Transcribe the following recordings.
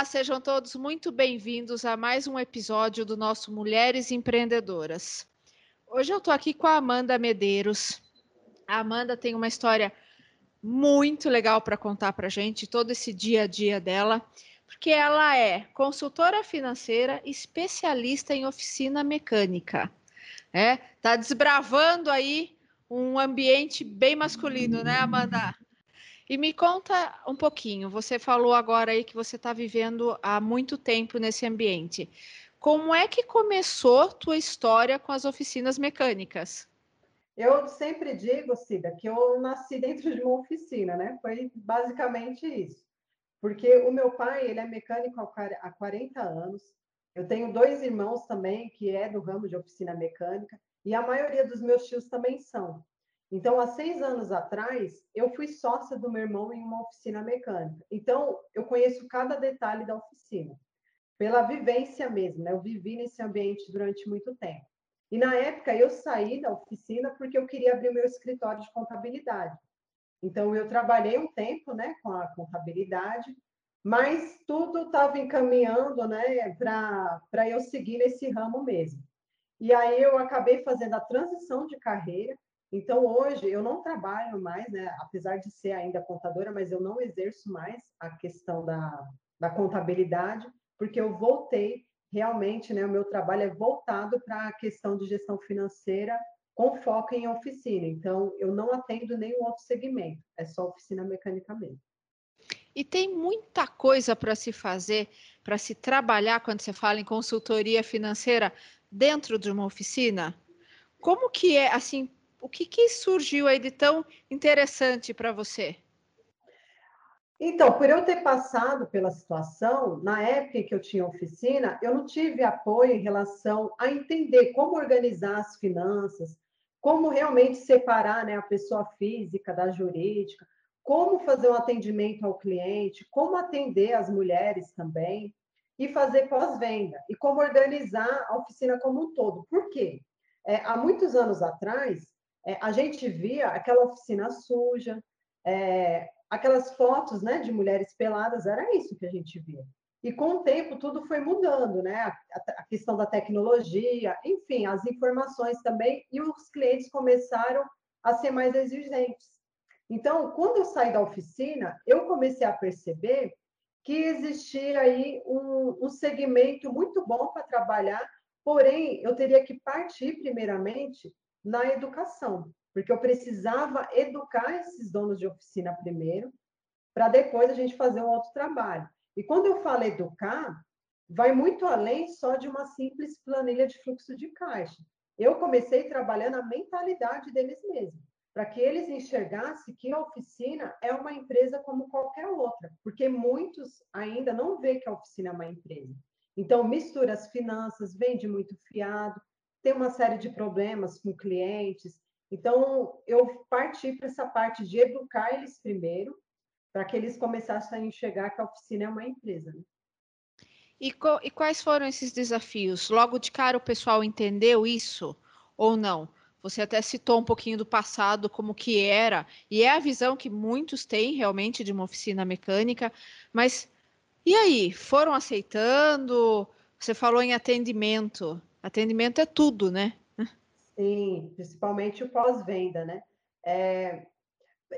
Olá, sejam todos muito bem-vindos a mais um episódio do nosso Mulheres Empreendedoras. Hoje eu estou aqui com a Amanda Medeiros. A Amanda tem uma história muito legal para contar para gente, todo esse dia a dia dela, porque ela é consultora financeira, especialista em oficina mecânica. É, tá desbravando aí um ambiente bem masculino, né, Amanda? E me conta um pouquinho. Você falou agora aí que você está vivendo há muito tempo nesse ambiente. Como é que começou tua história com as oficinas mecânicas? Eu sempre digo, Cida, que eu nasci dentro de uma oficina, né? Foi basicamente isso. Porque o meu pai, ele é mecânico há 40 anos. Eu tenho dois irmãos também que é do ramo de oficina mecânica e a maioria dos meus tios também são. Então, há seis anos atrás, eu fui sócia do meu irmão em uma oficina mecânica. Então, eu conheço cada detalhe da oficina, pela vivência mesmo, né? Eu vivi nesse ambiente durante muito tempo. E na época, eu saí da oficina porque eu queria abrir meu escritório de contabilidade. Então, eu trabalhei um tempo né, com a contabilidade, mas tudo estava encaminhando né, para eu seguir nesse ramo mesmo. E aí eu acabei fazendo a transição de carreira então, hoje, eu não trabalho mais, né? apesar de ser ainda contadora, mas eu não exerço mais a questão da, da contabilidade, porque eu voltei realmente, né? O meu trabalho é voltado para a questão de gestão financeira com foco em oficina. Então, eu não atendo nenhum outro segmento, é só oficina mecânica mesmo. E tem muita coisa para se fazer, para se trabalhar quando você fala em consultoria financeira dentro de uma oficina? Como que é, assim, o que, que surgiu aí de tão interessante para você? Então, por eu ter passado pela situação, na época que eu tinha oficina, eu não tive apoio em relação a entender como organizar as finanças, como realmente separar né, a pessoa física da jurídica, como fazer um atendimento ao cliente, como atender as mulheres também, e fazer pós-venda, e como organizar a oficina como um todo. Por quê? É, há muitos anos atrás, é, a gente via aquela oficina suja, é, aquelas fotos né, de mulheres peladas, era isso que a gente via. E com o tempo tudo foi mudando, né? A, questão da tecnologia, enfim, as informações também, e os clientes começaram a ser mais exigentes. Então, quando eu saí da oficina, eu comecei a perceber que existia aí um, um segmento muito bom para trabalhar, porém, eu teria que partir, primeiramente, na educação, porque eu precisava educar esses donos de oficina primeiro, para depois a gente fazer um outro trabalho. E quando eu falo educar, vai muito além só de uma simples planilha de fluxo de caixa. Eu comecei trabalhando a mentalidade deles mesmos, para que eles enxergassem que a oficina é uma empresa como qualquer outra, porque muitos ainda não veem que a oficina é uma empresa. Então, mistura as finanças, vende muito fiado, tem uma série de problemas com clientes. Então, eu parti para essa parte de educar eles primeiro, para que eles começassem a enxergar que a oficina é uma empresa. Né? E, e, quais foram esses desafios? Logo de cara o pessoal entendeu isso ou não? Você até citou um pouquinho do passado, como que era, e é a visão que muitos têm realmente de uma oficina mecânica, mas e aí? Foram aceitando? Você falou em atendimento. Atendimento é tudo, né? Sim, principalmente o pós-venda, né? É,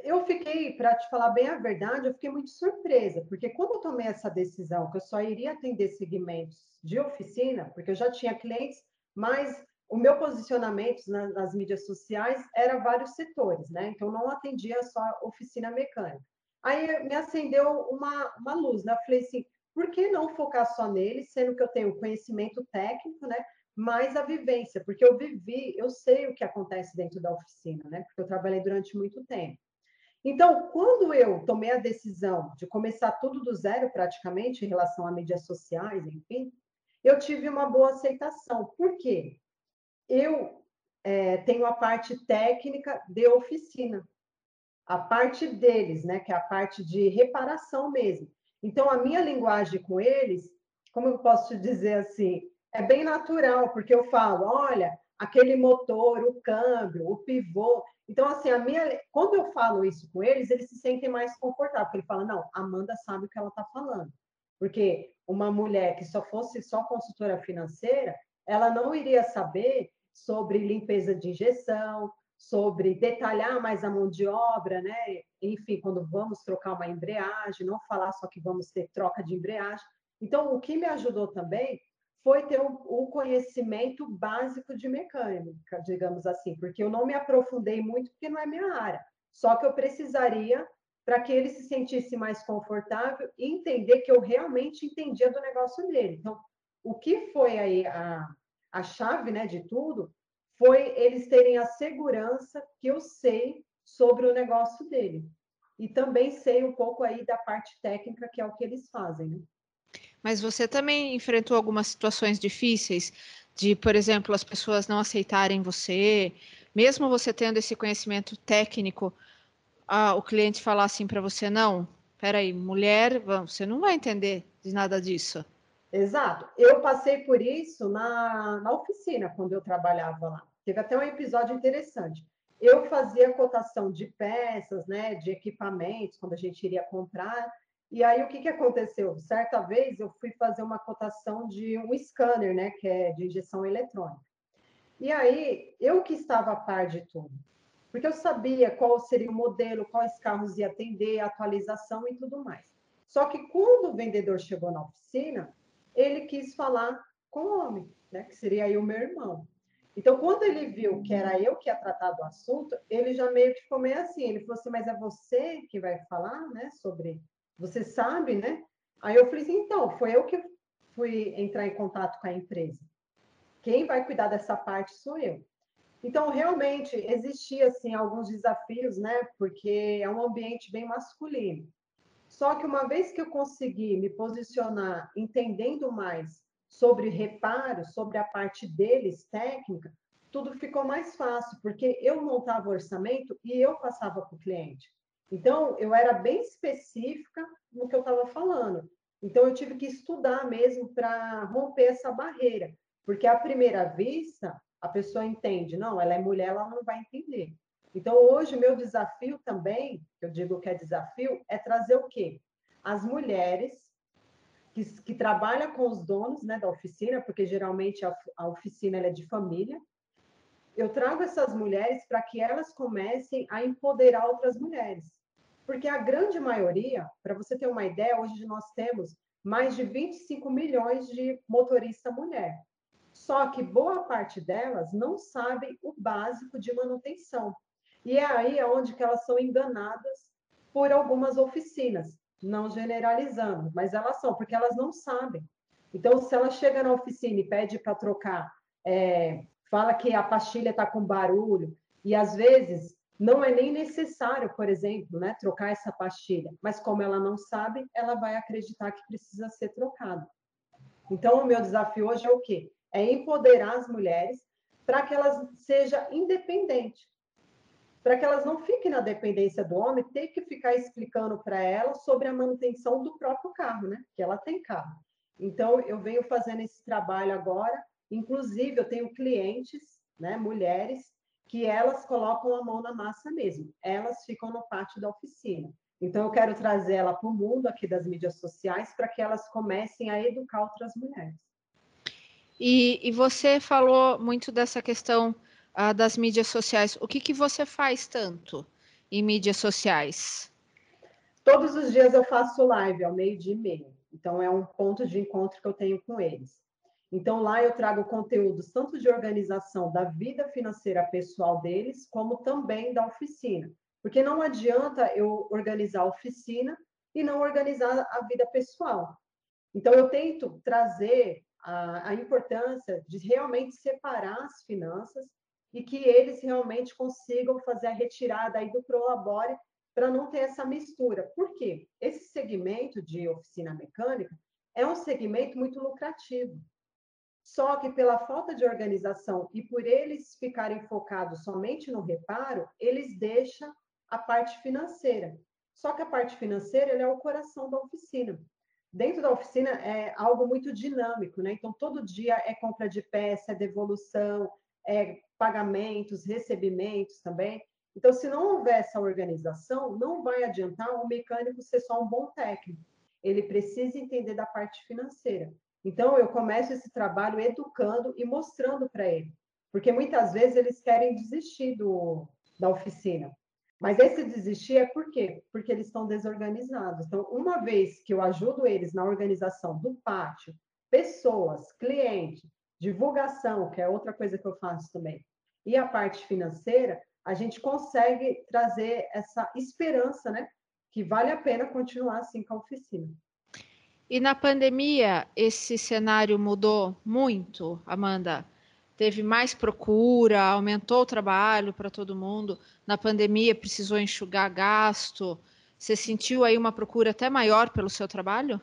eu fiquei, para te falar bem a verdade, eu fiquei muito surpresa, porque quando eu tomei essa decisão que eu só iria atender segmentos de oficina, porque eu já tinha clientes, mas o meu posicionamento nas, nas mídias sociais era vários setores, né? Então não atendia só oficina mecânica. Aí me acendeu uma, uma luz, né? Eu falei assim, por que não focar só nele, sendo que eu tenho conhecimento técnico, né? Mais a vivência, porque eu vivi, eu sei o que acontece dentro da oficina, né? Porque eu trabalhei durante muito tempo. Então, quando eu tomei a decisão de começar tudo do zero, praticamente, em relação a mídias sociais, enfim, eu tive uma boa aceitação. Por quê? Eu é, tenho a parte técnica de oficina, a parte deles, né? Que é a parte de reparação mesmo. Então, a minha linguagem com eles, como eu posso dizer assim, é bem natural, porque eu falo, olha, aquele motor, o câmbio, o pivô. Então, assim, a minha, quando eu falo isso com eles, eles se sentem mais confortáveis, porque ele fala, não, Amanda sabe o que ela está falando. Porque uma mulher que só fosse só consultora financeira, ela não iria saber sobre limpeza de injeção, sobre detalhar mais a mão de obra, né? Enfim, quando vamos trocar uma embreagem, não falar só que vamos ter troca de embreagem. Então, o que me ajudou também foi ter o, o conhecimento básico de mecânica, digamos assim, porque eu não me aprofundei muito, porque não é minha área. Só que eu precisaria para que ele se sentisse mais confortável e entender que eu realmente entendia do negócio dele. Então, o que foi aí a, a chave né, de tudo foi eles terem a segurança que eu sei sobre o negócio dele. E também sei um pouco aí da parte técnica, que é o que eles fazem, né? Mas você também enfrentou algumas situações difíceis de, por exemplo, as pessoas não aceitarem você, mesmo você tendo esse conhecimento técnico, ah, o cliente falar assim para você, não, peraí, mulher, você não vai entender de nada disso. Exato. Eu passei por isso na, na oficina, quando eu trabalhava lá. Teve até um episódio interessante. Eu fazia cotação de peças, né, de equipamentos, quando a gente iria comprar. E aí, o que, que aconteceu? Certa vez, eu fui fazer uma cotação de um scanner, né, que é de injeção eletrônica. E aí, eu que estava a par de tudo, porque eu sabia qual seria o modelo, quais carros ia atender, atualização e tudo mais. Só que quando o vendedor chegou na oficina, ele quis falar com o homem, né, que seria aí o meu irmão. Então, quando ele viu que era eu que ia tratar do assunto, ele já meio que ficou meio assim. Ele falou assim: Mas é você que vai falar, né? Sobre. Você sabe, né? Aí eu falei assim: Então, foi eu que fui entrar em contato com a empresa. Quem vai cuidar dessa parte sou eu. Então, realmente, existia, assim, alguns desafios, né? Porque é um ambiente bem masculino. Só que uma vez que eu consegui me posicionar entendendo mais sobre reparo, sobre a parte deles técnica, tudo ficou mais fácil, porque eu montava o orçamento e eu passava para o cliente. Então, eu era bem específica no que eu estava falando. Então, eu tive que estudar mesmo para romper essa barreira, porque à primeira vista, a pessoa entende, não, ela é mulher, ela não vai entender. Então, hoje, meu desafio também, que eu digo que é desafio, é trazer o quê? As mulheres que, que trabalha com os donos né, da oficina, porque geralmente a, a oficina é de família. Eu trago essas mulheres para que elas comecem a empoderar outras mulheres. Porque a grande maioria, para você ter uma ideia, hoje nós temos mais de 25 milhões de motorista mulher. Só que boa parte delas não sabem o básico de manutenção. E é aí onde que elas são enganadas por algumas oficinas não generalizando, mas elas são, porque elas não sabem. Então, se ela chega na oficina e pede para trocar, é, fala que a pastilha está com barulho, e às vezes não é nem necessário, por exemplo, né, trocar essa pastilha, mas como ela não sabe, ela vai acreditar que precisa ser trocada. Então, o meu desafio hoje é o quê? É empoderar as mulheres para que elas sejam independentes para que elas não fiquem na dependência do homem, ter que ficar explicando para elas sobre a manutenção do próprio carro, né? Que ela tem carro. Então, eu venho fazendo esse trabalho agora. Inclusive, eu tenho clientes, né, mulheres, que elas colocam a mão na massa mesmo. Elas ficam no pátio da oficina. Então, eu quero trazer ela para o mundo aqui das mídias sociais para que elas comecem a educar outras mulheres. E, e você falou muito dessa questão ah, das mídias sociais, o que, que você faz tanto em mídias sociais? Todos os dias eu faço live ao meio-dia e meio. Então, é um ponto de encontro que eu tenho com eles. Então, lá eu trago conteúdos tanto de organização da vida financeira pessoal deles, como também da oficina. Porque não adianta eu organizar a oficina e não organizar a vida pessoal. Então, eu tento trazer a, a importância de realmente separar as finanças e que eles realmente consigam fazer a retirada aí do Prolabore para não ter essa mistura. Por quê? Esse segmento de oficina mecânica é um segmento muito lucrativo. Só que pela falta de organização e por eles ficarem focados somente no reparo, eles deixam a parte financeira. Só que a parte financeira é o coração da oficina. Dentro da oficina é algo muito dinâmico, né? Então todo dia é compra de peça, é devolução, é pagamentos, recebimentos também. Então, se não houver essa organização, não vai adiantar o mecânico ser só um bom técnico. ele precisa entender da parte financeira. Então, eu começo esse trabalho educando e mostrando para ele, porque muitas vezes eles querem desistir do, da oficina. Mas esse desistir é por quê? Porque eles estão desorganizados. Então, uma vez que eu ajudo eles na organização do pátio, pessoas, cliente, divulgação, que é outra coisa que eu faço também, e a parte financeira, a gente consegue trazer essa esperança, né? Que vale a pena continuar assim com a oficina. E na pandemia, esse cenário mudou muito, Amanda? Teve mais procura, aumentou o trabalho para todo mundo. Na pandemia, precisou enxugar gasto. Você sentiu aí uma procura até maior pelo seu trabalho?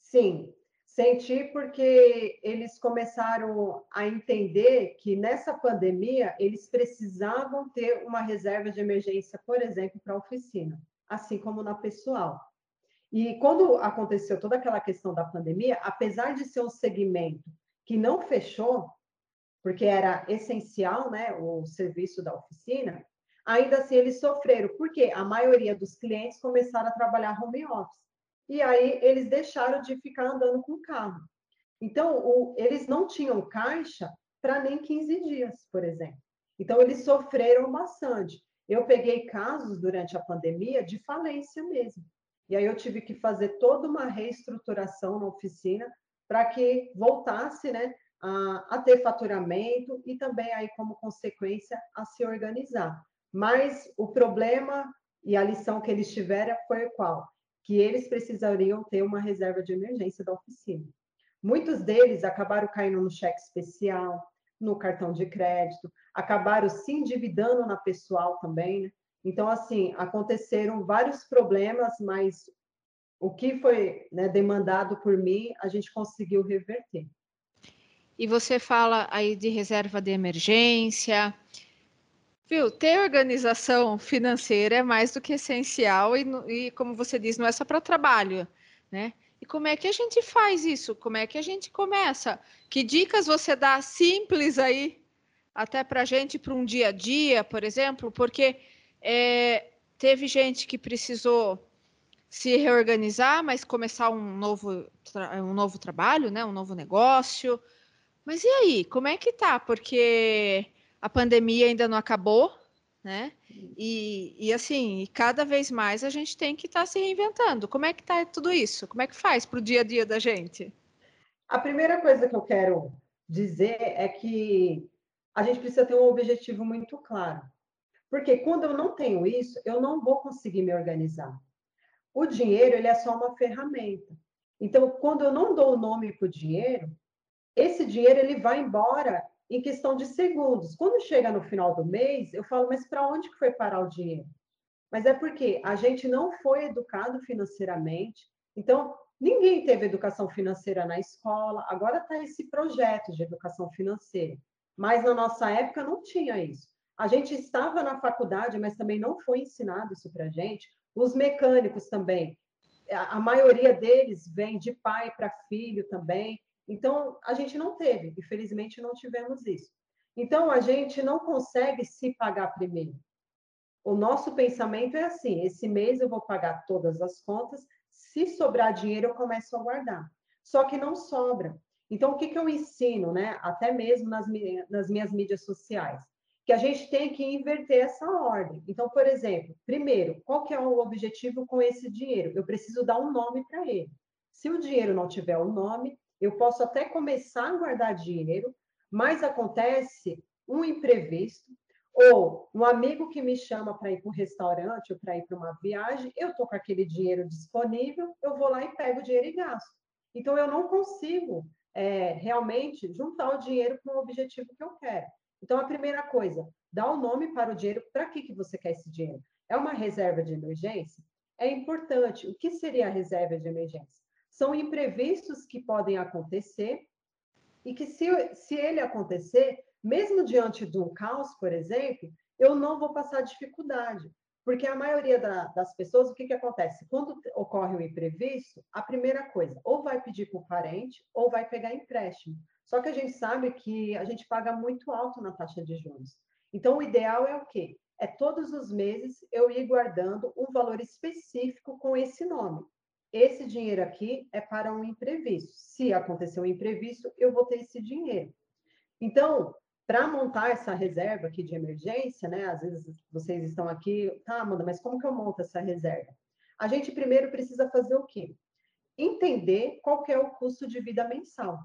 Sim, senti porque eles começaram a entender que nessa pandemia eles precisavam ter uma reserva de emergência, por exemplo, para a oficina, assim como na pessoal. E quando aconteceu toda aquela questão da pandemia, apesar de ser um segmento que não fechou, porque era essencial, né, o serviço da oficina, ainda assim eles sofreram, porque a maioria dos clientes começaram a trabalhar home office. E aí eles deixaram de ficar andando com o carro. Então, o, eles não tinham caixa para nem 15 dias, por exemplo. Então, eles sofreram bastante. Eu peguei casos durante a pandemia de falência mesmo. E aí eu tive que fazer toda uma reestruturação na oficina para que voltasse né, a, a, ter faturamento e também aí como consequência a se organizar. Mas o problema e a lição que eles tiveram foi qual? Que eles precisariam ter uma reserva de emergência da oficina. Muitos deles acabaram caindo no cheque especial, no cartão de crédito, acabaram se endividando na pessoal também, né? Então, assim, aconteceram vários problemas, mas o que foi né, demandado por mim, a gente conseguiu reverter. E você fala aí de reserva de emergência. Viu, ter organização financeira é mais do que essencial e, e como você diz, não é só para trabalho, né? E como é que a gente faz isso? Como é que a gente começa? Que dicas você dá simples aí, até para a gente, para um dia a dia, por exemplo? Porque é, teve gente que precisou se reorganizar, mas começar um novo, um novo trabalho, né? um novo negócio. Mas e aí, como é que tá? Porque a pandemia ainda não acabou, né? E, e assim, cada vez mais a gente tem que estar tá se reinventando. Como é que tá tudo isso? Como é que faz para o dia a dia da gente? A primeira coisa que eu quero dizer é que a gente precisa ter um objetivo muito claro. Porque quando eu não tenho isso, eu não vou conseguir me organizar. O dinheiro, ele é só uma ferramenta. Então, quando eu não dou o nome para o dinheiro, esse dinheiro ele vai embora em questão de segundos. Quando chega no final do mês, eu falo, mas para onde que foi parar o dinheiro? Mas é porque a gente não foi educado financeiramente. Então, ninguém teve educação financeira na escola. Agora está esse projeto de educação financeira. Mas na nossa época não tinha isso. A gente estava na faculdade, mas também não foi ensinado isso para a gente. Os mecânicos também, a maioria deles vem de pai para filho também. Então, a gente não teve, infelizmente, não tivemos isso. Então, a gente não consegue se pagar primeiro. O nosso pensamento é assim: esse mês eu vou pagar todas as contas, se sobrar dinheiro, eu começo a guardar. Só que não sobra. Então, o que, que eu ensino, né? Até mesmo nas, nas minhas mídias sociais? Que a gente tem que inverter essa ordem. Então, por exemplo, primeiro, qual que é o objetivo com esse dinheiro? Eu preciso dar um nome para ele. Se o dinheiro não tiver um nome, eu posso até começar a guardar dinheiro, mas acontece um imprevisto, ou um amigo que me chama para ir para um restaurante ou para ir para uma viagem, eu estou com aquele dinheiro disponível, eu vou lá e pego o dinheiro e gasto. Então, eu não consigo é, realmente juntar o dinheiro para o objetivo que eu quero. Então, a primeira coisa, dá o um nome para o dinheiro. Para que, que você quer esse dinheiro? É uma reserva de emergência? É importante. O que seria a reserva de emergência? São imprevistos que podem acontecer e que, se, se ele acontecer, mesmo diante de um caos, por exemplo, eu não vou passar dificuldade. Porque a maioria da, das pessoas, o que, que acontece? Quando ocorre um imprevisto, a primeira coisa, ou vai pedir para o parente, ou vai pegar empréstimo. Só que a gente sabe que a gente paga muito alto na taxa de juros. Então, o ideal é o quê? É todos os meses eu ir guardando um valor específico com esse nome. esse dinheiro aqui é para um imprevisto. Se acontecer um imprevisto, eu vou ter esse dinheiro. Então, para montar essa reserva aqui de emergência, né? Às vezes vocês estão aqui, tá, Amanda, mas como que eu monto essa reserva? A gente primeiro precisa fazer o quê? Entender qual é o custo de vida mensal.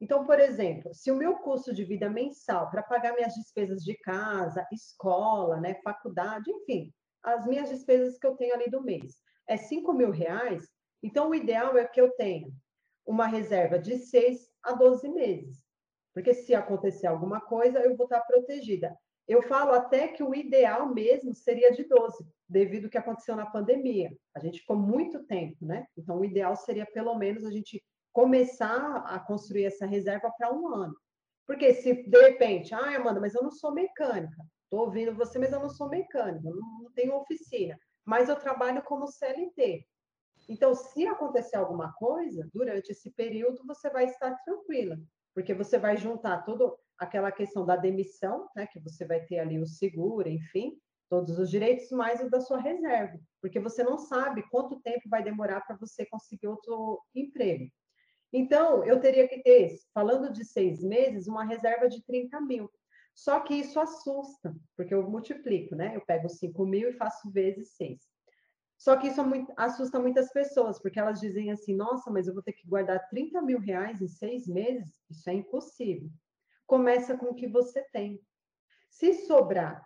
Então, por exemplo, se o meu custo de vida mensal para pagar minhas despesas de casa, escola, né, faculdade, enfim, as minhas despesas que eu tenho ali do mês é 5 mil reais, então o ideal é que eu tenha uma reserva de 6 a 12 meses. Porque se acontecer alguma coisa, eu vou estar protegida. Eu falo até que o ideal mesmo seria de 12, devido ao que aconteceu na pandemia. A gente ficou muito tempo, né? Então, o ideal seria pelo menos a gente começar a construir essa reserva para um ano. Porque se de repente, ah, Amanda, mas eu não sou mecânica, estou ouvindo você, mas eu não sou mecânica, não, não tenho oficina, mas eu trabalho como CLT. Então, se acontecer alguma coisa, durante esse período, você vai estar tranquila, porque você vai juntar toda aquela questão da demissão, né, que você vai ter ali o seguro, enfim, todos os direitos, mais o da sua reserva, porque você não sabe quanto tempo vai demorar para você conseguir outro emprego. Então, eu teria que ter, falando de seis meses, uma reserva de 30 mil. Só que isso assusta, porque eu multiplico, né? Eu pego 5 mil e faço vezes seis. Só que isso assusta muitas pessoas, porque elas dizem assim: nossa, mas eu vou ter que guardar 30 mil reais em seis meses? Isso é impossível. Começa com o que você tem. Se sobrar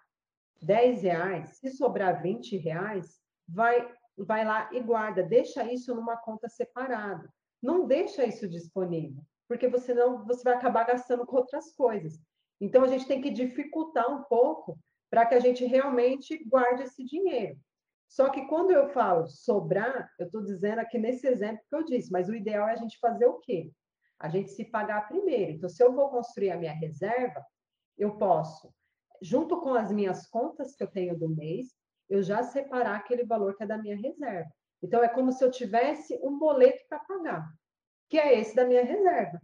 10 reais, se sobrar 20 reais, vai, vai lá e guarda, deixa isso numa conta separada não deixa isso disponível, porque você não, você vai acabar gastando com outras coisas. Então a gente tem que dificultar um pouco para que a gente realmente guarde esse dinheiro. Só que quando eu falo sobrar, eu estou dizendo aqui nesse exemplo que eu disse, mas o ideal é a gente fazer o quê? A gente se pagar primeiro. Então, se eu vou construir a minha reserva, eu posso, junto com as minhas contas que eu tenho do mês, eu já separar aquele valor que é da minha reserva. Então, é como se eu tivesse um boleto para pagar, que é esse da minha reserva.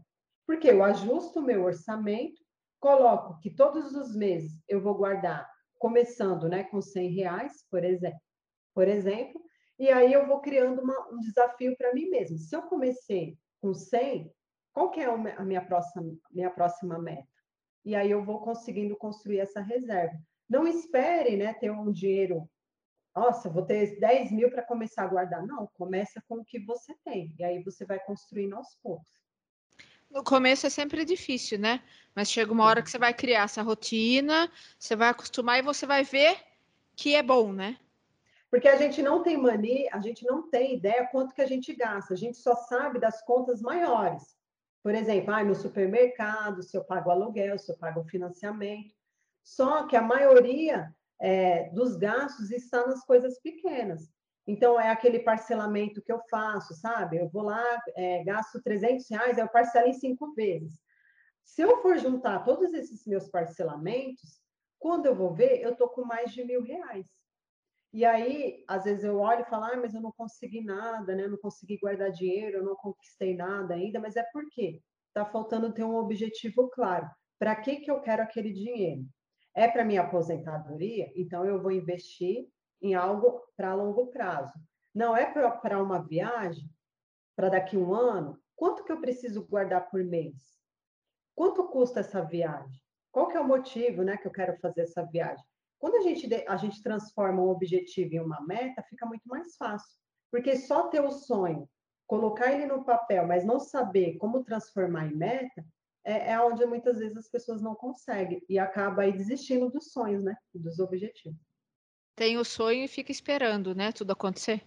Porque eu ajusto o meu orçamento, coloco que todos os meses eu vou guardar, começando né, com 100 reais, por exemplo, por exemplo, e aí eu vou criando uma, um desafio para mim mesmo. Se eu comecei com 100, qual que é a minha próxima, minha próxima meta? E aí eu vou conseguindo construir essa reserva. Não espere né, ter um dinheiro nossa, vou ter 10 mil para começar a guardar. Não, começa com o que você tem. E aí você vai construindo aos poucos. No começo é sempre difícil, né? Mas chega uma hora que você vai criar essa rotina, você vai acostumar e você vai ver que é bom, né? Porque a gente não tem mania, a gente não tem ideia quanto que a gente gasta. A gente só sabe das contas maiores. Por exemplo, ah, no supermercado, se eu pago aluguel, se eu pago financiamento. Só que a maioria é, dos gastos está nas coisas pequenas. Então, é aquele parcelamento que eu faço, sabe? Eu vou lá, é, gasto 300 reais, eu parcelo em cinco vezes. Se eu for juntar todos esses meus parcelamentos, quando eu vou ver, eu estou com mais de mil reais. E aí, às vezes eu olho e falo, ah, mas eu não consegui nada, né? Eu não consegui guardar dinheiro, eu não conquistei nada ainda, mas é porque está faltando ter um objetivo claro. Para que, que eu quero aquele dinheiro? É para minha aposentadoria, então eu vou investir em algo para longo prazo. Não é para uma viagem, para daqui um ano. Quanto que eu preciso guardar por mês? Quanto custa essa viagem? Qual que é o motivo, né, que eu quero fazer essa viagem? Quando a gente, a gente transforma um objetivo em uma meta, fica muito mais fácil. Porque só ter o sonho, colocar ele no papel, mas não saber como transformar em meta, é, é onde muitas vezes as pessoas não conseguem e acaba aí desistindo dos sonhos, né? Dos objetivos. Tem o sonho e fica esperando, né? Tudo acontecer.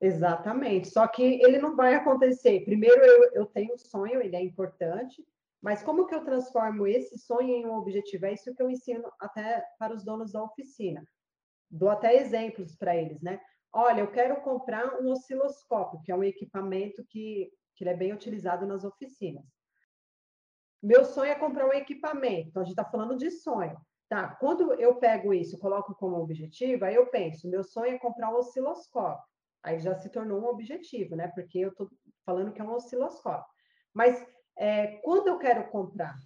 Exatamente. Só que ele não vai acontecer. Primeiro, eu, eu tenho o sonho, ele é importante, mas como que eu transformo esse sonho em um objetivo? É isso que eu ensino até para os donos da oficina. Dou até exemplos para eles, né? Olha, eu quero comprar um osciloscópio, que é um equipamento que, que é bem utilizado nas oficinas. Meu sonho é comprar um equipamento. Então, a gente está falando de sonho. Tá, quando eu pego isso, coloco como objetivo, aí eu penso, meu sonho é comprar um osciloscópio. Aí já se tornou um objetivo, né? Porque eu estou falando que é um osciloscópio. Mas é, quando eu quero comprar,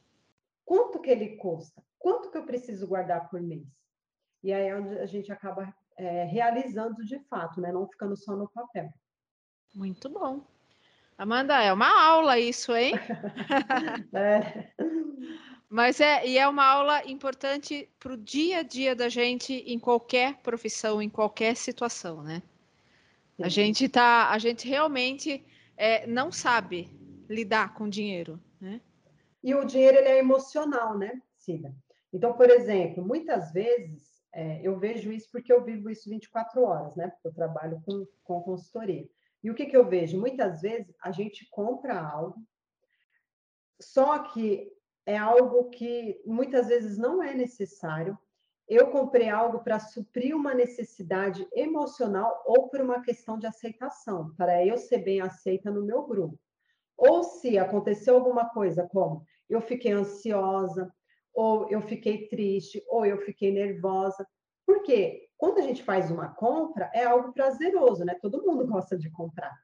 quanto que ele custa? Quanto que eu preciso guardar por mês? E aí é onde a gente acaba é, realizando de fato, né? Não ficando só no papel. Muito bom. Amanda, é uma aula isso, hein? é. Mas é, e é uma aula importante para o dia a dia da gente em qualquer profissão, em qualquer situação, né? Sim. A gente tá, a gente realmente é, não sabe lidar com dinheiro, né? E o dinheiro ele é emocional, né, Cida? Então, por exemplo, muitas vezes é, eu vejo isso porque eu vivo isso 24 horas, né? Porque eu trabalho com, com consultoria. E o que, que eu vejo? Muitas vezes a gente compra algo, só que é algo que muitas vezes não é necessário. Eu comprei algo para suprir uma necessidade emocional ou por uma questão de aceitação, para eu ser bem aceita no meu grupo. Ou se aconteceu alguma coisa como eu fiquei ansiosa, ou eu fiquei triste, ou eu fiquei nervosa. Porque quando a gente faz uma compra, é algo prazeroso, né? Todo mundo gosta de comprar.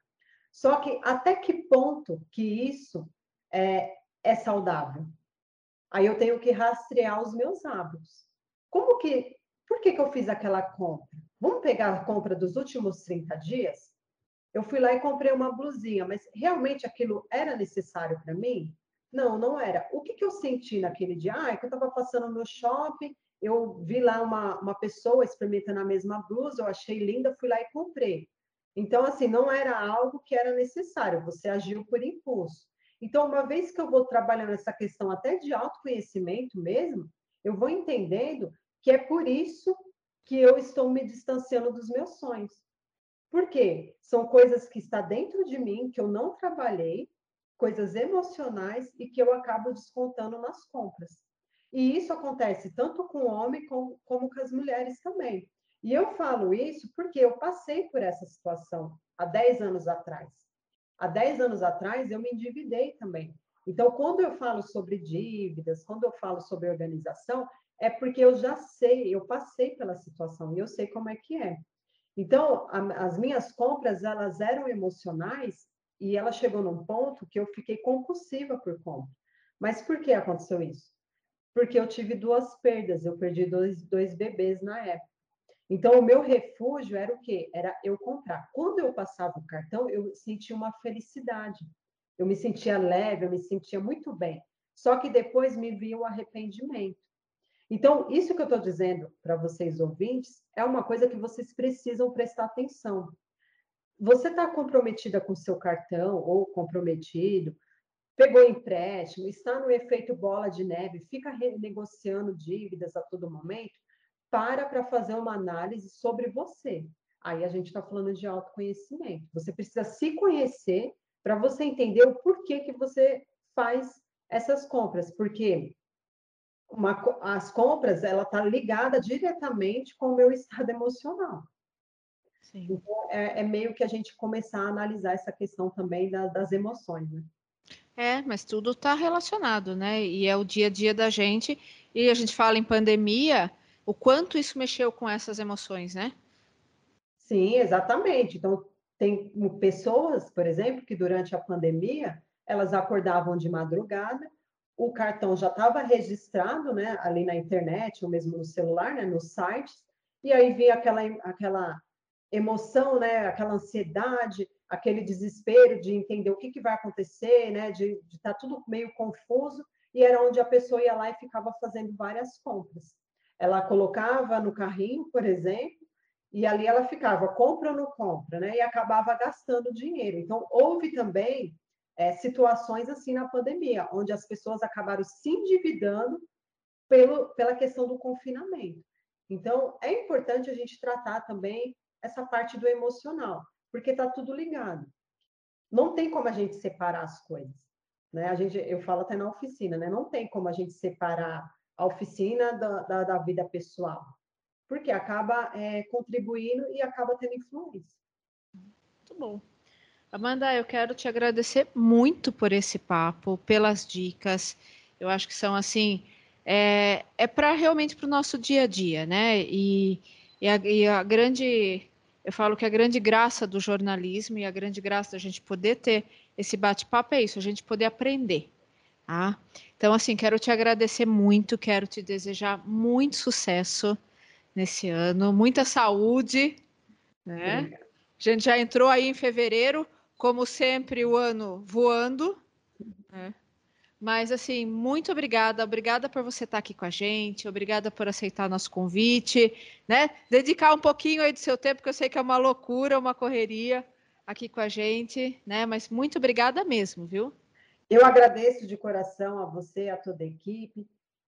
Só que até que ponto que isso é, é saudável? Aí eu tenho que rastrear os meus hábitos. Como que, por que, que eu fiz aquela compra? Vamos pegar a compra dos últimos 30 dias? Eu fui lá e comprei uma blusinha, mas realmente aquilo era necessário para mim? Não, não era. O que, que eu senti naquele dia? Ah, é que eu estava passando no shopping, eu vi lá uma, uma pessoa experimentando a mesma blusa, eu achei linda, fui lá e comprei. Então, assim, não era algo que era necessário, você agiu por impulso. Então, uma vez que eu vou trabalhando essa questão até de autoconhecimento mesmo, eu vou entendendo que é por isso que eu estou me distanciando dos meus sonhos. Por quê? São coisas que está dentro de mim, que eu não trabalhei, coisas emocionais e que eu acabo descontando nas compras. E isso acontece tanto com o homem como, como com as mulheres também. E eu falo isso porque eu passei por essa situação há 10 anos atrás. Há 10 anos atrás eu me endividei também. Então, quando eu falo sobre dívidas, quando eu falo sobre organização, é porque eu já sei, eu passei pela situação e eu sei como é que é. Então, a, as minhas compras, elas eram emocionais e ela chegou num ponto que eu fiquei compulsiva por compra. Mas por que aconteceu isso? Porque eu tive duas perdas, eu perdi dois, dois bebês na época. Então, o meu refúgio era o quê? Era eu comprar. Quando eu passava o cartão, eu sentia uma felicidade. Eu me sentia leve, eu me sentia muito bem. Só que depois me via o arrependimento. Então, isso que eu estou dizendo para vocês ouvintes é uma coisa que vocês precisam prestar atenção você está comprometida com seu cartão ou comprometido, pegou empréstimo, está no efeito bola de neve, fica renegociando dívidas a todo momento, para para fazer uma análise sobre você. Aí a gente está falando de autoconhecimento. Você precisa se conhecer para você entender o porquê que você faz essas compras, porque uma, as compras ela está ligada diretamente com o meu estado emocional. Sim. Então, é, é, meio que a gente começar a analisar essa questão também da, das emoções, né? É, mas tudo está relacionado, né? E é o dia a dia da gente. E a gente fala em pandemia, o quanto isso mexeu com essas emoções, né? Sim, exatamente. Então, tem pessoas, por exemplo, que durante a pandemia, elas acordavam de madrugada, o cartão já estava registrado, né, ali na internet, ou mesmo no celular, né, nos sites, e aí vinha aquela, aquela emoção, né, aquela ansiedade, aquele desespero de entender o que, que vai acontecer, né, de estar tá tudo meio confuso, e era onde a pessoa ia lá e ficava fazendo várias compras. Ela colocava no carrinho, por exemplo, e ali ela ficava, compra ou não compra, né, e acabava gastando dinheiro. Então, houve também é, situações assim na pandemia, onde as pessoas acabaram se endividando pelo, pela questão do confinamento. Então, é importante a gente tratar também essa parte do emocional, porque está tudo ligado. Não tem como a gente separar as coisas. Né? A gente, eu falo até na oficina, né? não tem como a gente separar a oficina da, da, da vida pessoal, porque acaba é, contribuindo e acaba tendo influência. Muito bom. Amanda, eu quero te agradecer muito por esse papo, pelas dicas. Eu acho que são assim, é, é para realmente para o nosso dia a dia, né? E, e, a, e a grande eu falo que a grande graça do jornalismo e a grande graça da gente poder ter esse bate-papo é isso, a gente poder aprender. Tá? Então, assim, quero te agradecer muito, quero te desejar muito sucesso nesse ano, muita saúde, né? A gente já entrou aí em fevereiro, como sempre, o ano voando. Né? Mas, assim, muito obrigada. Obrigada por você estar aqui com a gente. Obrigada por aceitar nosso convite, né? Dedicar um pouquinho aí do seu tempo, que eu sei que é uma loucura, uma correria aqui com a gente, né? Mas muito obrigada mesmo, viu? Eu agradeço de coração a você, a toda a equipe,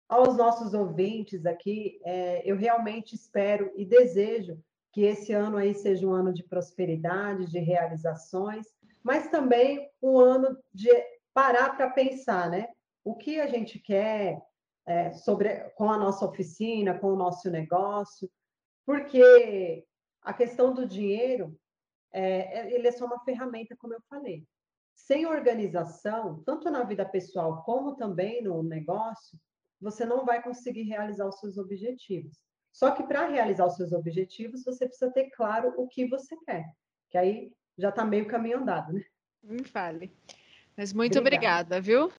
aos nossos ouvintes aqui. É, eu realmente espero e desejo que esse ano aí seja um ano de prosperidade, de realizações, mas também um ano de parar para pensar, né? O que a gente quer é, sobre com a nossa oficina, com o nosso negócio, porque a questão do dinheiro é, é, ele é só uma ferramenta, como eu falei. Sem organização, tanto na vida pessoal como também no negócio, você não vai conseguir realizar os seus objetivos. Só que para realizar os seus objetivos, você precisa ter claro o que você quer, que aí já está meio caminho andado, né? Me fale. Mas muito obrigada, obrigada viu?